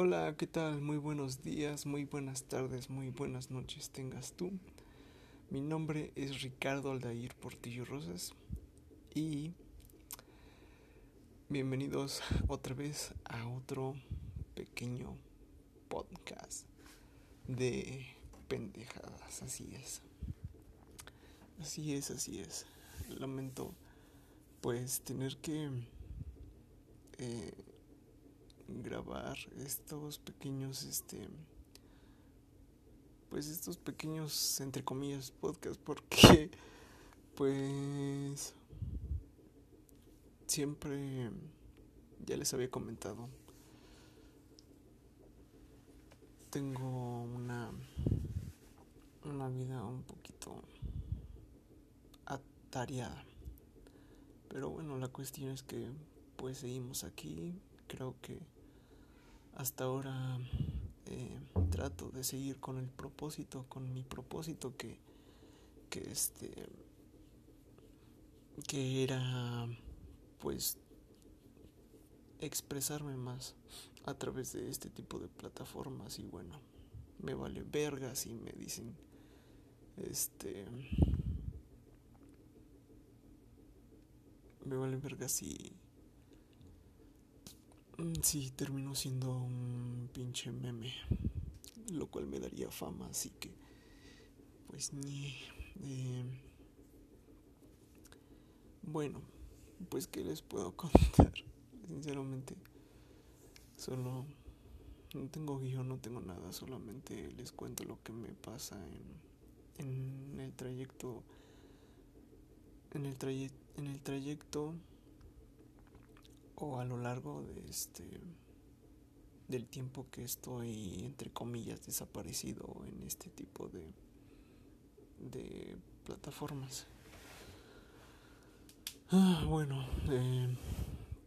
Hola, ¿qué tal? Muy buenos días, muy buenas tardes, muy buenas noches tengas tú. Mi nombre es Ricardo Aldair Portillo Rosas y bienvenidos otra vez a otro pequeño podcast de pendejadas, así es. Así es, así es. Lamento pues tener que eh, grabar estos pequeños este pues estos pequeños entre comillas podcast porque pues siempre ya les había comentado tengo una una vida un poquito atareada. Pero bueno la cuestión es que pues seguimos aquí. Creo que hasta ahora eh, trato de seguir con el propósito, con mi propósito que, que este, que era pues expresarme más a través de este tipo de plataformas y bueno, me vale verga si me dicen este me vale verga si sí, terminó siendo un pinche meme, lo cual me daría fama, así que, pues ni... Eh, bueno, pues qué les puedo contar, sinceramente, solo no tengo guion, no tengo nada, solamente les cuento lo que me pasa en, en el trayecto, en el, trayecto en el trayecto o a lo largo de este del tiempo que estoy entre comillas desaparecido en este tipo de de plataformas. Ah, bueno eh,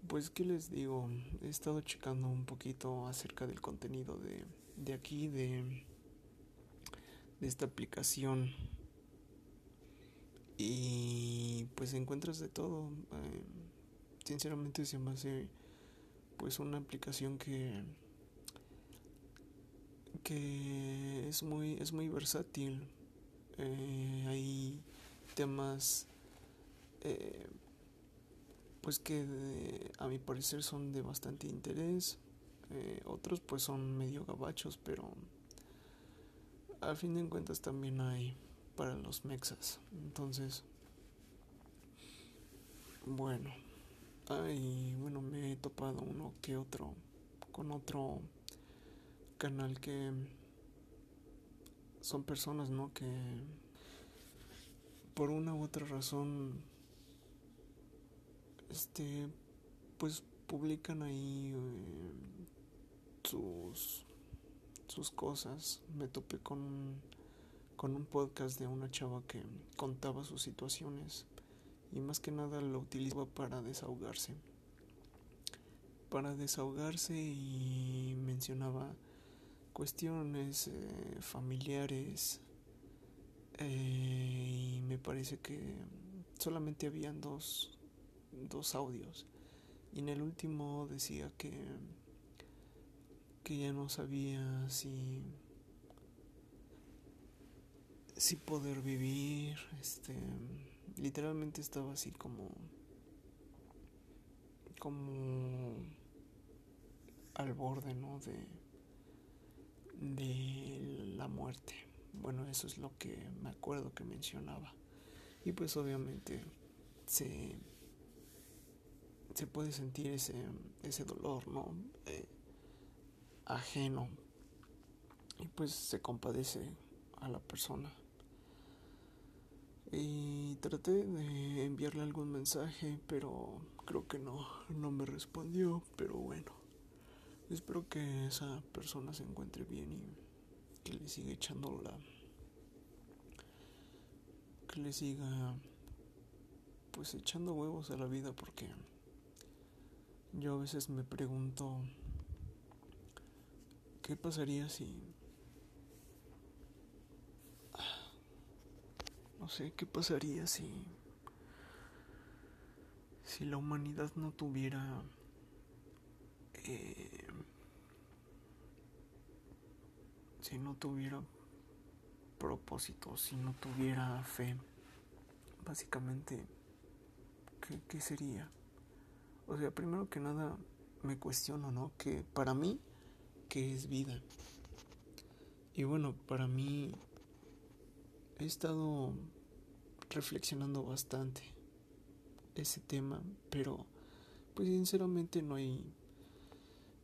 pues qué les digo he estado checando un poquito acerca del contenido de, de aquí de de esta aplicación. Y pues encuentras de todo eh, sinceramente se me hace pues una aplicación que que es muy es muy versátil. Eh, hay temas eh, pues que a mi parecer son de bastante interés. Eh, otros pues son medio gabachos pero al fin de cuentas también hay para los mexas. Entonces bueno y bueno, me he topado uno que otro con otro canal que son personas, ¿no? Que por una u otra razón, este, pues publican ahí eh, sus, sus cosas. Me topé con, con un podcast de una chava que contaba sus situaciones y más que nada lo utilizaba para desahogarse. Para desahogarse y mencionaba cuestiones eh, familiares eh, y me parece que solamente habían dos, dos audios y en el último decía que que ya no sabía si si poder vivir este literalmente estaba así como como al borde no de de la muerte. Bueno eso es lo que me acuerdo que mencionaba. Y pues obviamente se se puede sentir ese ese dolor no eh, ajeno. Y pues se compadece a la persona y traté de enviarle algún mensaje, pero creo que no, no me respondió, pero bueno. Espero que esa persona se encuentre bien y que le siga echando la que le siga pues echando huevos a la vida porque yo a veces me pregunto qué pasaría si No sé qué pasaría si. si la humanidad no tuviera. Eh, si no tuviera propósito, si no tuviera fe, básicamente, ¿qué, qué sería? O sea, primero que nada me cuestiono, ¿no? Que para mí, ¿qué es vida? Y bueno, para mí he estado reflexionando bastante ese tema, pero pues sinceramente no hay,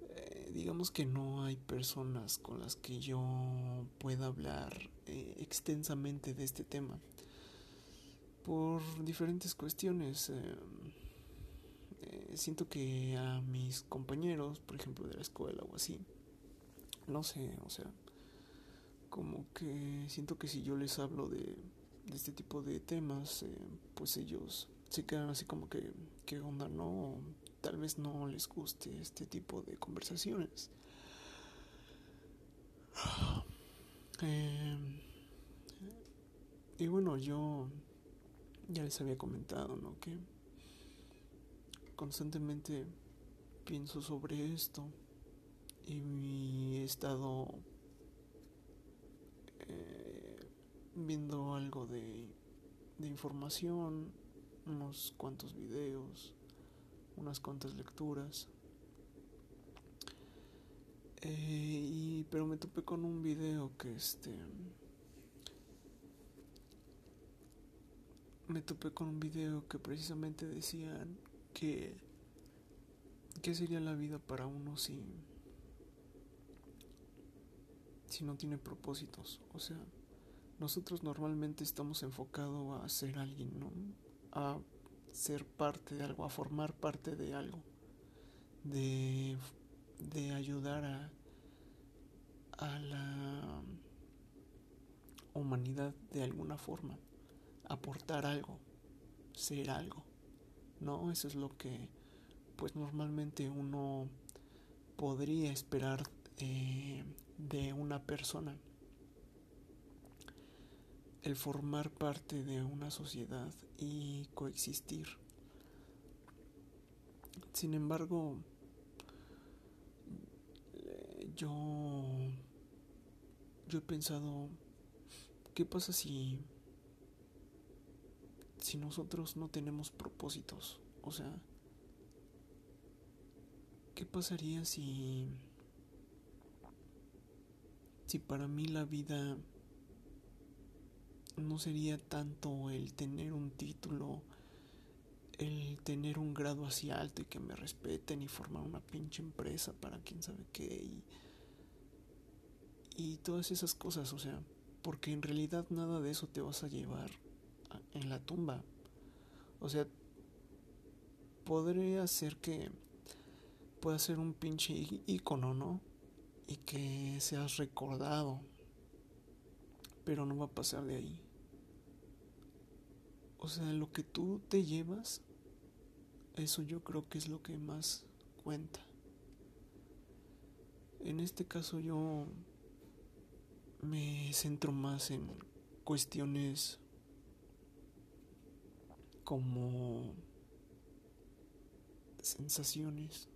eh, digamos que no hay personas con las que yo pueda hablar eh, extensamente de este tema por diferentes cuestiones. Eh, siento que a mis compañeros, por ejemplo, de la escuela o así, no sé, o sea, como que siento que si yo les hablo de, este tipo de temas, eh, pues ellos se quedan así como que, ¿qué onda? No, tal vez no les guste este tipo de conversaciones. Eh, y bueno, yo ya les había comentado, ¿no? Que constantemente pienso sobre esto y he estado eh, viendo algo de, información, unos cuantos videos, unas cuantas lecturas. Eh, y, pero me topé con un video que este me topé con un video que precisamente decían que qué sería la vida para uno si si no tiene propósitos. O sea, nosotros normalmente estamos enfocados a ser alguien, ¿no? A ser parte de algo, a formar parte de algo, de, de ayudar a, a la humanidad de alguna forma, aportar algo, ser algo, ¿no? Eso es lo que pues normalmente uno podría esperar eh, de una persona. El formar parte de una sociedad y coexistir. Sin embargo, yo, yo he pensado, ¿qué pasa si, si nosotros no tenemos propósitos? O sea, ¿qué pasaría si si para mí la vida no sería tanto el tener un título, el tener un grado así alto y que me respeten y formar una pinche empresa para quién sabe qué y, y todas esas cosas, o sea, porque en realidad nada de eso te vas a llevar en la tumba. O sea, podría ser que pueda ser un pinche icono, ¿no? Y que seas recordado, pero no va a pasar de ahí. O sea, lo que tú te llevas, eso yo creo que es lo que más cuenta. En este caso yo me centro más en cuestiones como sensaciones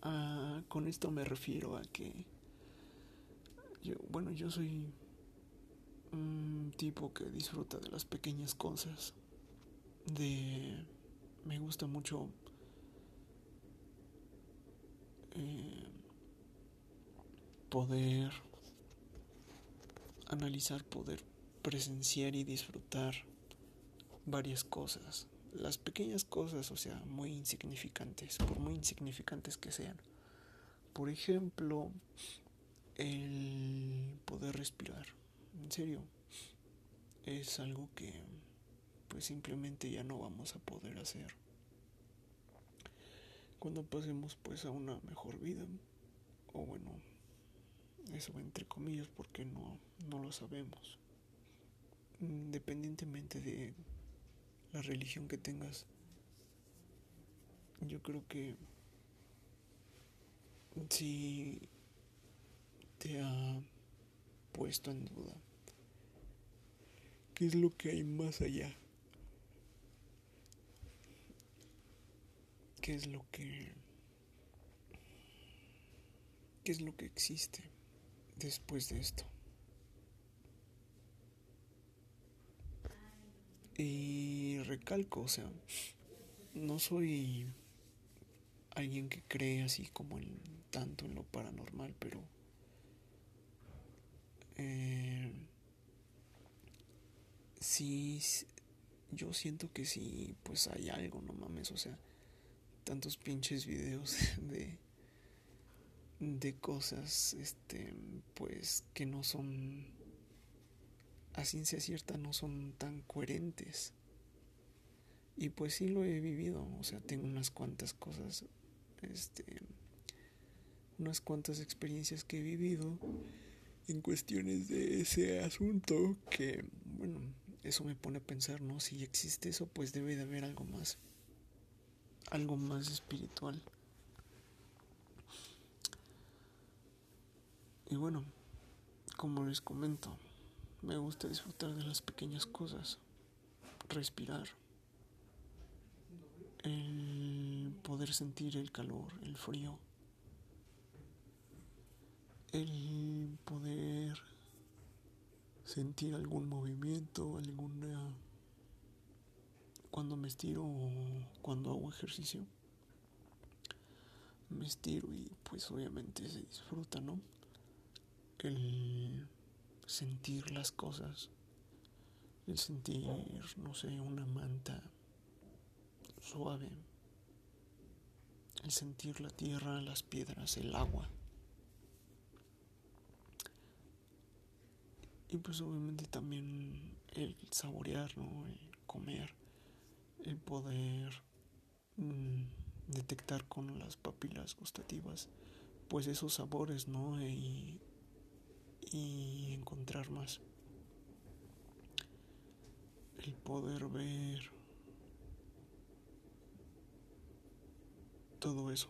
Con esto me refiero a que yo, bueno, yo soy un tipo que disfruta de las pequeñas cosas. De me gusta mucho eh, poder analizar, poder presenciar y disfrutar varias cosas las pequeñas cosas, o sea, muy insignificantes, por muy insignificantes que sean. Por ejemplo, el poder respirar. En serio, es algo que pues simplemente ya no vamos a poder hacer. Cuando pasemos pues a una mejor vida, o bueno, eso entre comillas porque no, no lo sabemos. Independientemente de la religión que tengas, yo creo que si te ha puesto en duda qué es lo que hay más allá, qué es lo que qué es lo que existe después de esto. Y recalco, o sea, no soy alguien que cree así como en tanto en lo paranormal, pero eh, sí, yo siento que sí, pues hay algo, no mames, o sea, tantos pinches videos de de cosas, este, pues que no son a ciencia cierta no son tan coherentes. Y pues sí lo he vivido, o sea, tengo unas cuantas cosas, este, unas cuantas experiencias que he vivido en cuestiones de ese asunto que, bueno, eso me pone a pensar, ¿no? Si existe eso, pues debe de haber algo más, algo más espiritual. Y bueno, como les comento, me gusta disfrutar de las pequeñas cosas, respirar, el poder sentir el calor, el frío, el poder sentir algún movimiento, alguna cuando me estiro o cuando hago ejercicio. Me estiro y pues obviamente se disfruta, ¿no? El sentir las cosas, el sentir, no sé, una manta suave, el sentir la tierra, las piedras, el agua. Y pues obviamente también el saborear, ¿no? El comer, el poder mm, detectar con las papilas gustativas, pues esos sabores, ¿no? Y y encontrar más. El poder ver todo eso.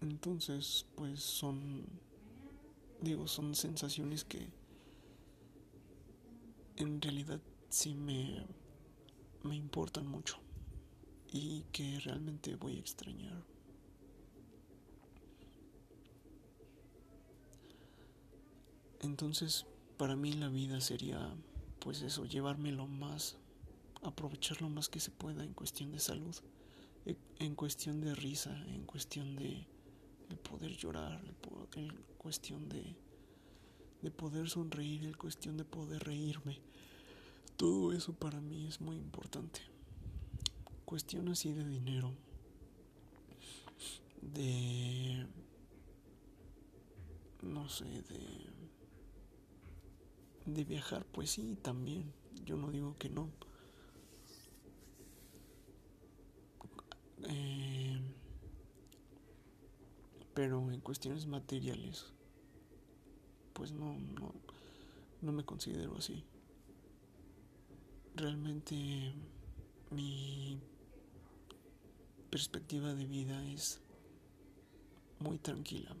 Entonces, pues son, digo, son sensaciones que en realidad sí me, me importan mucho y que realmente voy a extrañar. Entonces, para mí la vida sería, pues eso, llevarme lo más, aprovechar lo más que se pueda en cuestión de salud, e, en cuestión de risa, en cuestión de, poder llorar, en cuestión de, de poder sonreír, en cuestión de poder reírme. Todo eso para mí es muy importante. Cuestión así de dinero, de, no sé, de de viajar, pues sí, también. Yo no digo que no. Eh, pero en cuestiones materiales, pues no, no, no me considero así. Realmente mi perspectiva de vida es muy tranquila.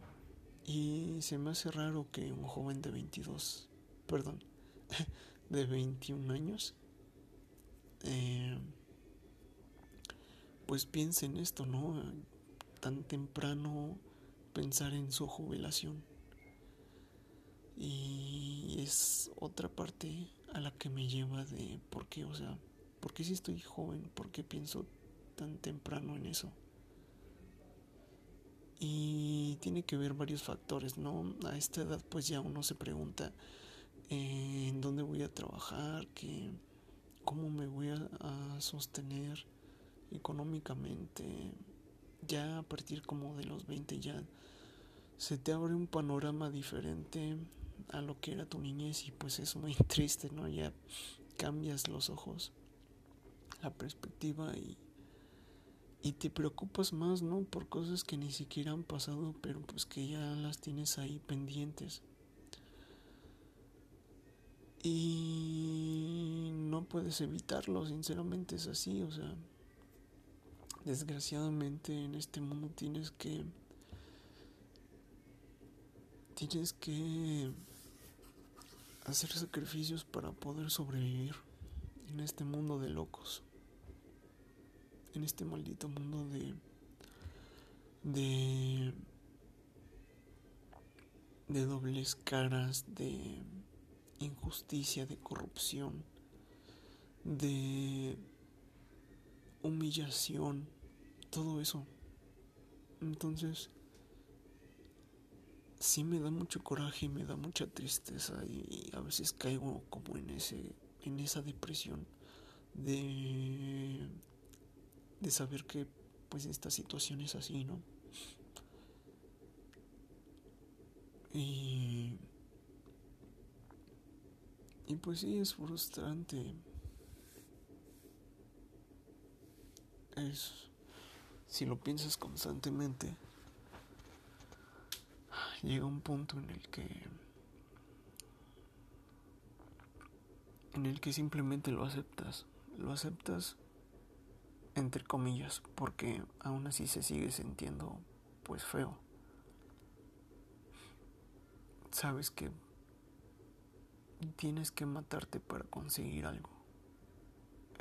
Y se me hace raro que un joven de 22 perdón, de 21 años, eh, pues piense en esto, ¿no? Tan temprano pensar en su jubilación. Y es otra parte a la que me lleva de por qué, o sea, por qué si estoy joven, por qué pienso tan temprano en eso. Y tiene que ver varios factores, ¿no? A esta edad pues ya uno se pregunta, en dónde voy a trabajar, que, cómo me voy a, sostener económicamente. Ya a partir como de los 20 ya se te abre un panorama diferente a lo que era tu niñez y pues es muy triste, ¿no? Ya cambias los ojos, la perspectiva y, y te preocupas más, ¿no? Por cosas que ni siquiera han pasado, pero pues que ya las tienes ahí pendientes. Y no puedes evitarlo, sinceramente es así, o sea, desgraciadamente en este mundo tienes que tienes que hacer sacrificios para poder sobrevivir en este mundo de locos, en este maldito mundo de de de dobles caras, de injusticia, de corrupción, de humillación, todo eso. Entonces, sí me da mucho coraje y me da mucha tristeza y a veces caigo como en ese en esa depresión de de saber que pues esta situación es así, ¿no? Y y pues sí es frustrante. Es si lo piensas constantemente llega un punto en el que en el que simplemente lo aceptas, lo aceptas entre comillas, porque aún así se sigue sintiendo pues feo. Sabes que tienes que matarte para conseguir algo.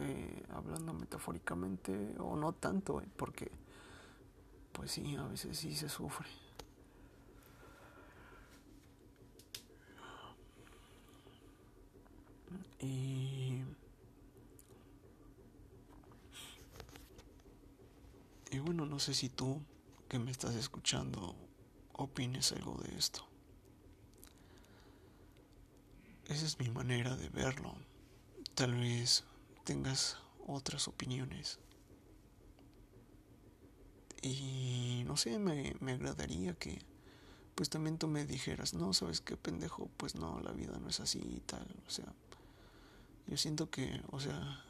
Eh, hablando metafóricamente o no tanto, eh, porque pues sí, a veces sí se sufre. Y, y bueno, no sé si tú que me estás escuchando opines algo de esto. Esa es mi manera de verlo. Tal vez tengas otras opiniones. Y no sé, me, me agradaría que pues también tú me dijeras, no, sabes qué pendejo, pues no, la vida no es así y tal. O sea, yo siento que, o sea,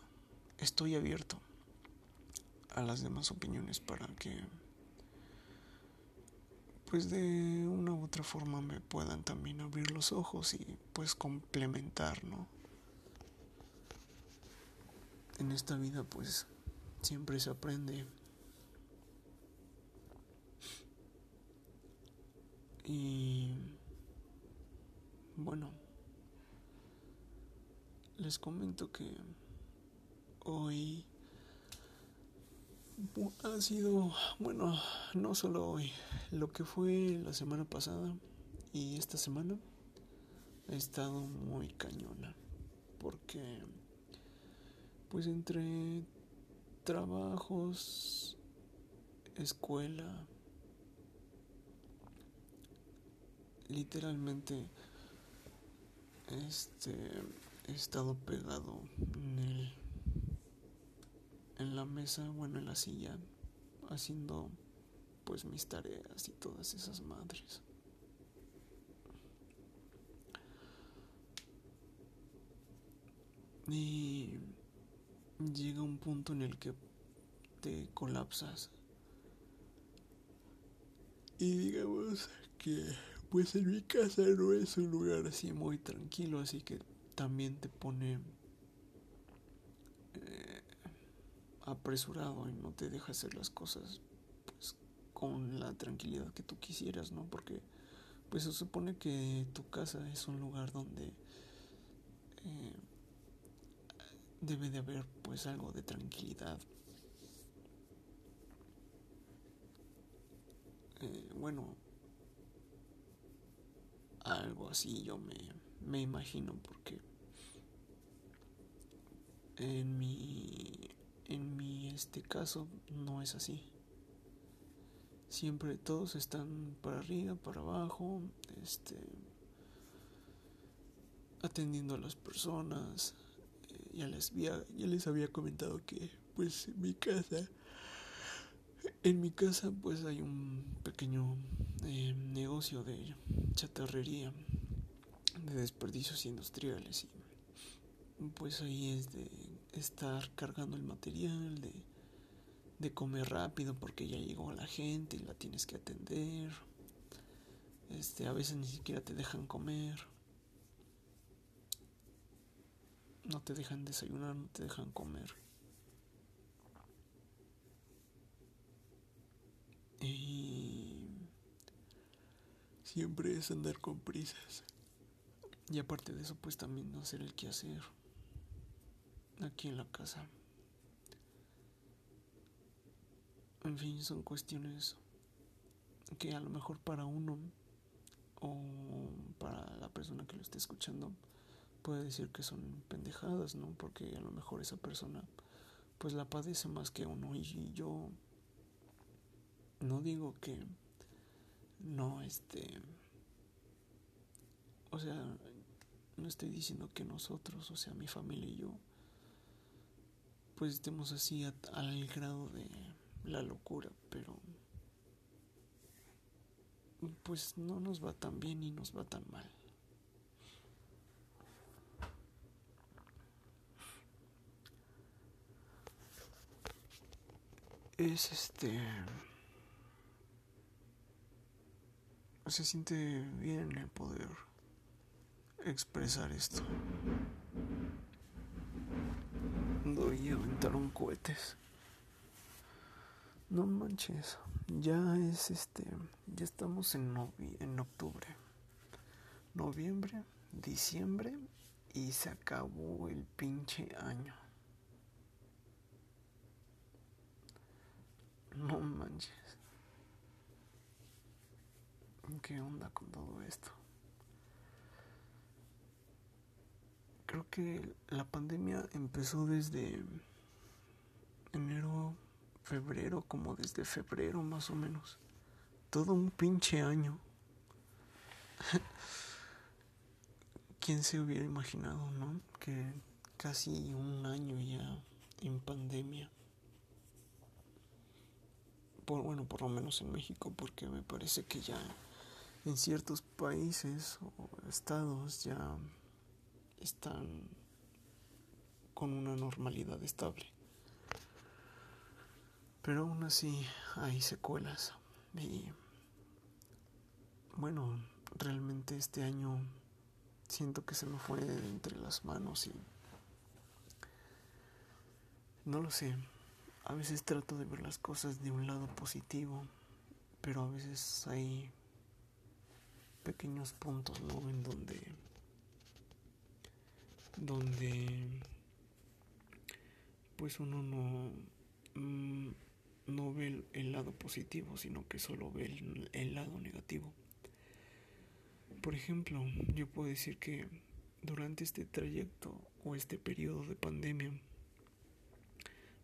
estoy abierto a las demás opiniones para que, pues de una u otra forma me puedan también abrir los ojos y pues complementar, ¿no? En esta vida pues siempre se aprende. Y bueno, les comento que hoy ha sido, bueno, no solo hoy, lo que fue la semana pasada y esta semana ha estado muy cañona, porque pues entre trabajos, escuela, literalmente, este he estado pegado en el en la mesa, bueno, en la silla, haciendo pues mis tareas y todas esas madres. Y llega un punto en el que te colapsas. Y digamos que pues en mi casa no es un lugar así muy tranquilo, así que también te pone eh, apresurado y no te deja hacer las cosas pues, con la tranquilidad que tú quisieras, ¿no? Porque pues se supone que tu casa es un lugar donde eh, debe de haber pues algo de tranquilidad. Eh, bueno, algo así yo me, me imagino porque en mi, en mi este caso no es así. Siempre todos están para arriba, para abajo, este, atendiendo a las personas. Ya les había, ya les había comentado que, pues, en mi casa, en mi casa, pues, hay un pequeño eh, negocio de chatarrería, de desperdicios industriales y pues ahí es de estar cargando el material, de, de comer rápido porque ya llegó la gente y la tienes que atender. Este, a veces ni siquiera te dejan comer. No te dejan desayunar, no te dejan comer. Y siempre es andar con prisas. Y aparte de eso, pues también no hacer el quehacer aquí en la casa. En fin, son cuestiones que a lo mejor para uno o para la persona que lo esté escuchando puede decir que son pendejadas, ¿no? Porque a lo mejor esa persona pues la padece más que uno y yo no digo que no este o sea no estoy diciendo que nosotros o sea mi familia y yo pues estemos así al grado de la locura pero pues no nos va tan bien y nos va tan mal es este se siente bien el poder expresar esto. Doy aventaron cohetes. No manches, ya es este, ya estamos en, en octubre, noviembre, diciembre y se acabó el pinche año. No manches. ¿Qué onda con todo esto? Creo que la pandemia empezó desde enero, febrero, como desde febrero más o menos. Todo un pinche año. ¿Quién se hubiera imaginado, no? Que casi un año ya en pandemia bueno, por lo menos en México, porque me parece que ya en ciertos países o estados ya están con una normalidad estable. Pero aún así hay secuelas y bueno, realmente este año siento que se me fue entre las manos y no lo sé. A veces trato de ver las cosas de un lado positivo, pero a veces hay pequeños puntos, ¿no? En donde donde pues uno no mm, no ve el, lado positivo, sino que solo ve el, el lado negativo. Por ejemplo, yo puedo decir que durante este trayecto o este periodo de pandemia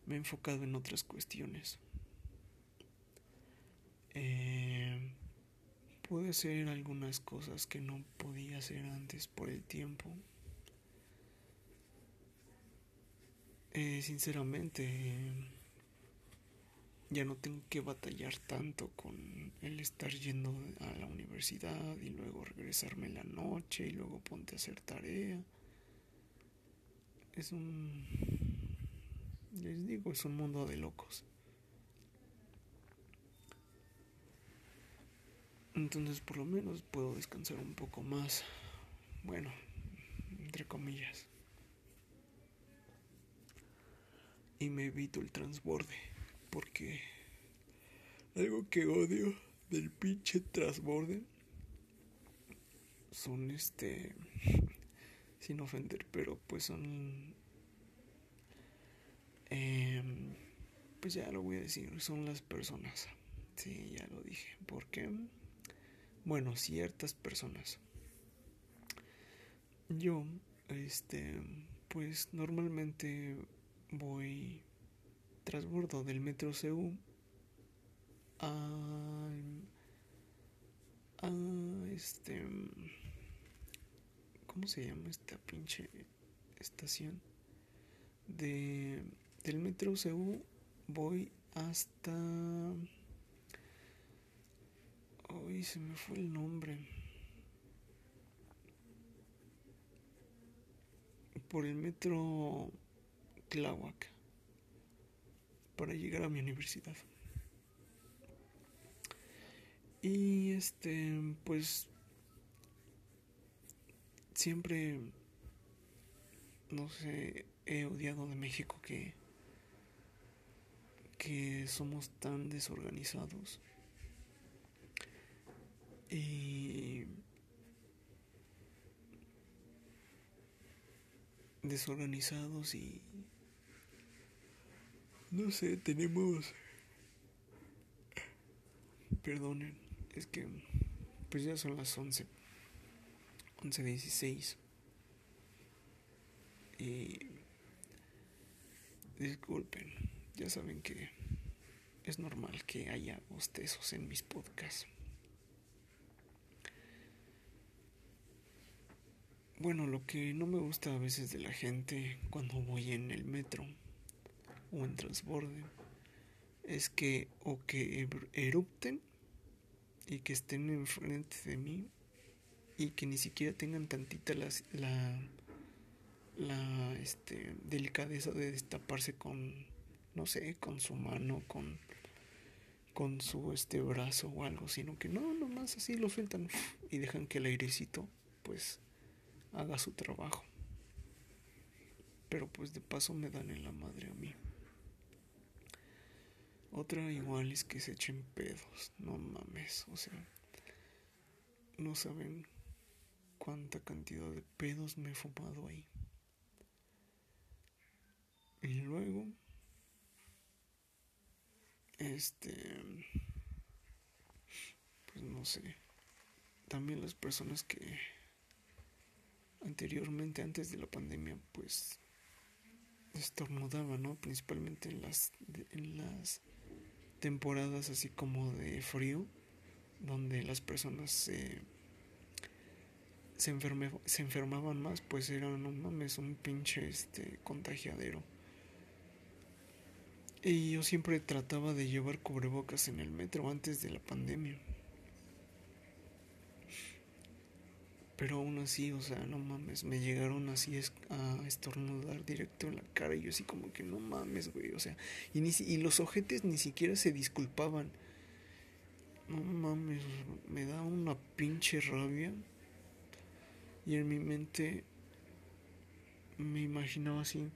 me he enfocado en otras cuestiones. Eh, pude hacer algunas cosas que no podía hacer antes por el tiempo. Eh, sinceramente, ya no tengo que batallar tanto con el estar yendo a la universidad y luego regresarme en la noche y luego ponte a hacer tarea. Es un les digo, es un mundo de locos. Entonces por lo menos puedo descansar un poco más. Bueno, entre comillas. Y me evito el transborde. Porque algo que odio del pinche transborde son este... Sin ofender, pero pues son Em, pues ya lo voy a decir, son las personas. Sí, ya lo dije. ¿Por qué? Bueno, ciertas personas. Yo, este, pues normalmente voy trasbordo del metro CU a, a este, ¿cómo se llama esta pinche estación? De del metro CU voy hasta... Hoy se me fue el nombre. Por el metro Tláhuac. Para llegar a mi universidad. Y este, pues siempre, no sé, he odiado de México que que somos tan desorganizados y desorganizados y no sé, tenemos perdonen, es que pues ya son las 11, 11.16 y disculpen, ya saben que es normal que haya bostezos en mis podcasts. Bueno, lo que no me gusta a veces de la gente cuando voy en el metro o en transborde es que o que erupten y que estén enfrente de mí y que ni siquiera tengan tantita la, la, la este, delicadeza de destaparse con, no sé, con su mano, con, con su este brazo o algo, sino que no, nomás así lo sueltan y dejan que el airecito pues haga su trabajo. Pero pues de paso me dan en la madre a mí. Otra igual es que se echen pedos, no mames, o sea, no saben cuánta cantidad de pedos me he fumado ahí. Y luego, este, pues no sé, también las personas que anteriormente, antes de la pandemia, pues estornudaban, ¿no? Principalmente en las, en las temporadas así como de frío, donde las personas se, se, enfermaban más, pues era, no mames, un pinche este, contagiadero. Y yo siempre trataba de llevar cubrebocas en el metro antes de la pandemia. Pero aún así, o sea, no mames, me llegaron así a estornudar directo en la cara y yo así como que no mames, güey, o sea, y, ni, y los ojetes ni siquiera se disculpaban. No mames, me da una pinche rabia. Y en mi mente me imaginaba así,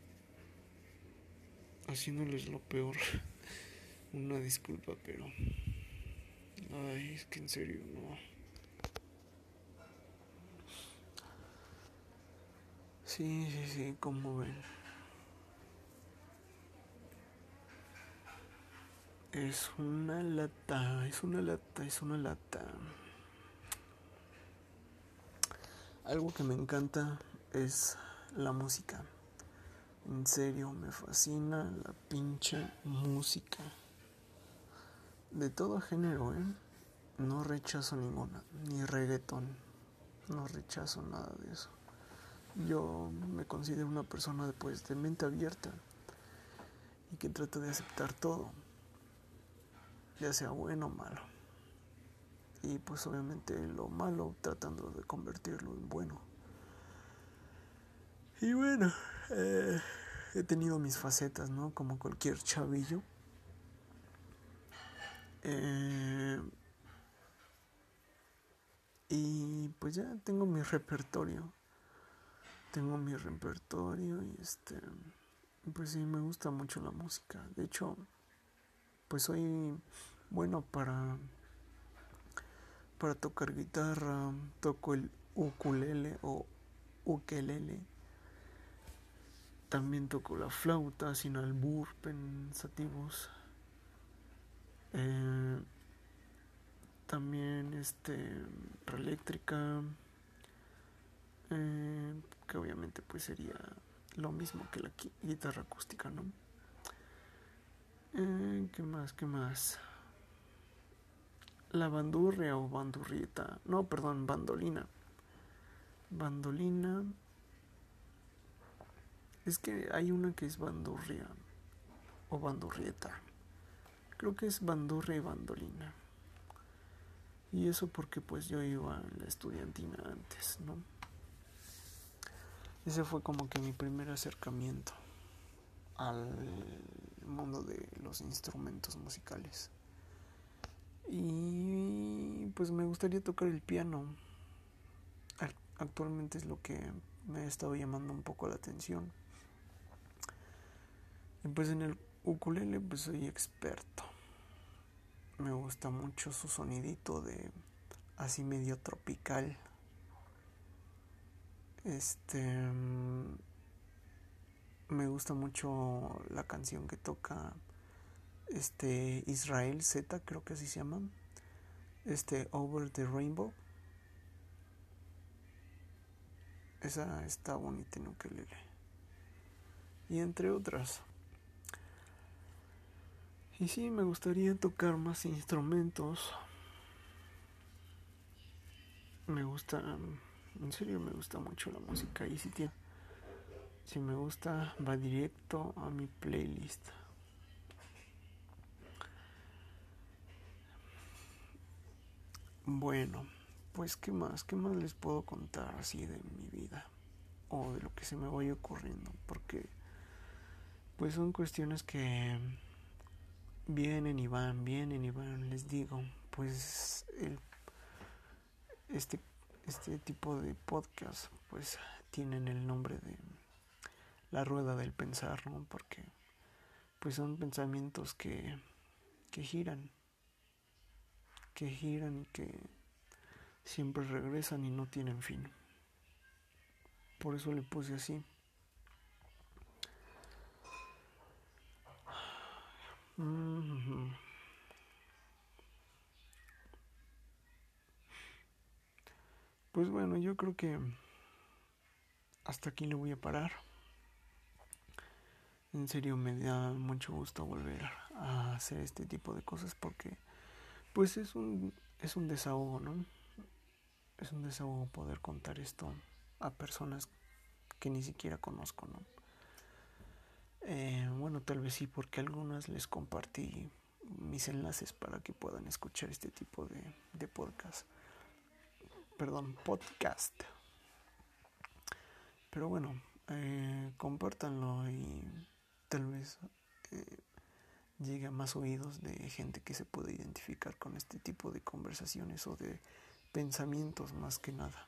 haciéndoles lo peor. una disculpa, pero... Ay, es que en serio, no. Sí, sí, sí, como ven. Es una lata, es una lata, es una lata. Algo que me encanta es la música. En serio, me fascina la pinche música. De todo género, ¿eh? No rechazo ninguna, ni reggaetón. No rechazo nada de eso. Yo me considero una persona pues, de mente abierta y que trata de aceptar todo, ya sea bueno o malo. Y pues obviamente lo malo tratando de convertirlo en bueno. Y bueno, eh, he tenido mis facetas, ¿no? Como cualquier chavillo. Eh, y pues ya tengo mi repertorio tengo mi repertorio y este pues sí me gusta mucho la música. De hecho pues soy bueno para para tocar guitarra toco el ukulele o ukelele. También toco la flauta sin albur pensativos. Eh, también este eléctrica eh, que obviamente pues sería lo mismo que la guitarra acústica, ¿no? Eh, ¿Qué más? ¿Qué más? La bandurria o bandurrieta. No, perdón, bandolina. Bandolina. Es que hay una que es bandurria o bandurrieta. Creo que es bandurria y bandolina. Y eso porque pues yo iba a la estudiantina antes, ¿no? Ese fue como que mi primer acercamiento al mundo de los instrumentos musicales. Y pues me gustaría tocar el piano. Actualmente es lo que me ha estado llamando un poco la atención. Y pues en el ukulele pues soy experto. Me gusta mucho su sonidito de así medio tropical. Este. Mm, me gusta mucho la canción que toca este Israel Z, creo que así se llama. este Over the Rainbow. Esa está bonita en ukelele. Y entre otras. Y sí, me gustaría tocar más instrumentos. Me gusta, en serio me gusta mucho la música y si tiene, si me gusta va directo a mi playlist. Bueno, pues qué más, qué más les puedo contar así de mi vida o de lo que se me vaya ocurriendo, porque pues son cuestiones que vienen y van, vienen y van, les digo, pues el, este, este tipo de podcast pues tienen el nombre de la rueda del pensar, ¿no? Porque pues son pensamientos que, que giran, que giran y que siempre regresan y no tienen fin. Por eso le puse así. Pues bueno, yo creo que hasta aquí le voy a parar. En serio me da mucho gusto volver a hacer este tipo de cosas porque pues es un es un desahogo, ¿no? Es un desahogo poder contar esto a personas que ni siquiera conozco, ¿no? Eh, bueno, tal vez sí, porque algunas les compartí mis enlaces para que puedan escuchar este tipo de, de podcast. Perdón, podcast. Pero bueno, eh, compártanlo y tal vez eh, llegue a más oídos de gente que se puede identificar con este tipo de conversaciones o de pensamientos más que nada.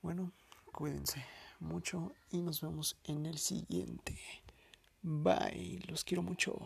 Bueno, cuídense mucho y nos vemos en el siguiente. Bye, los quiero mucho.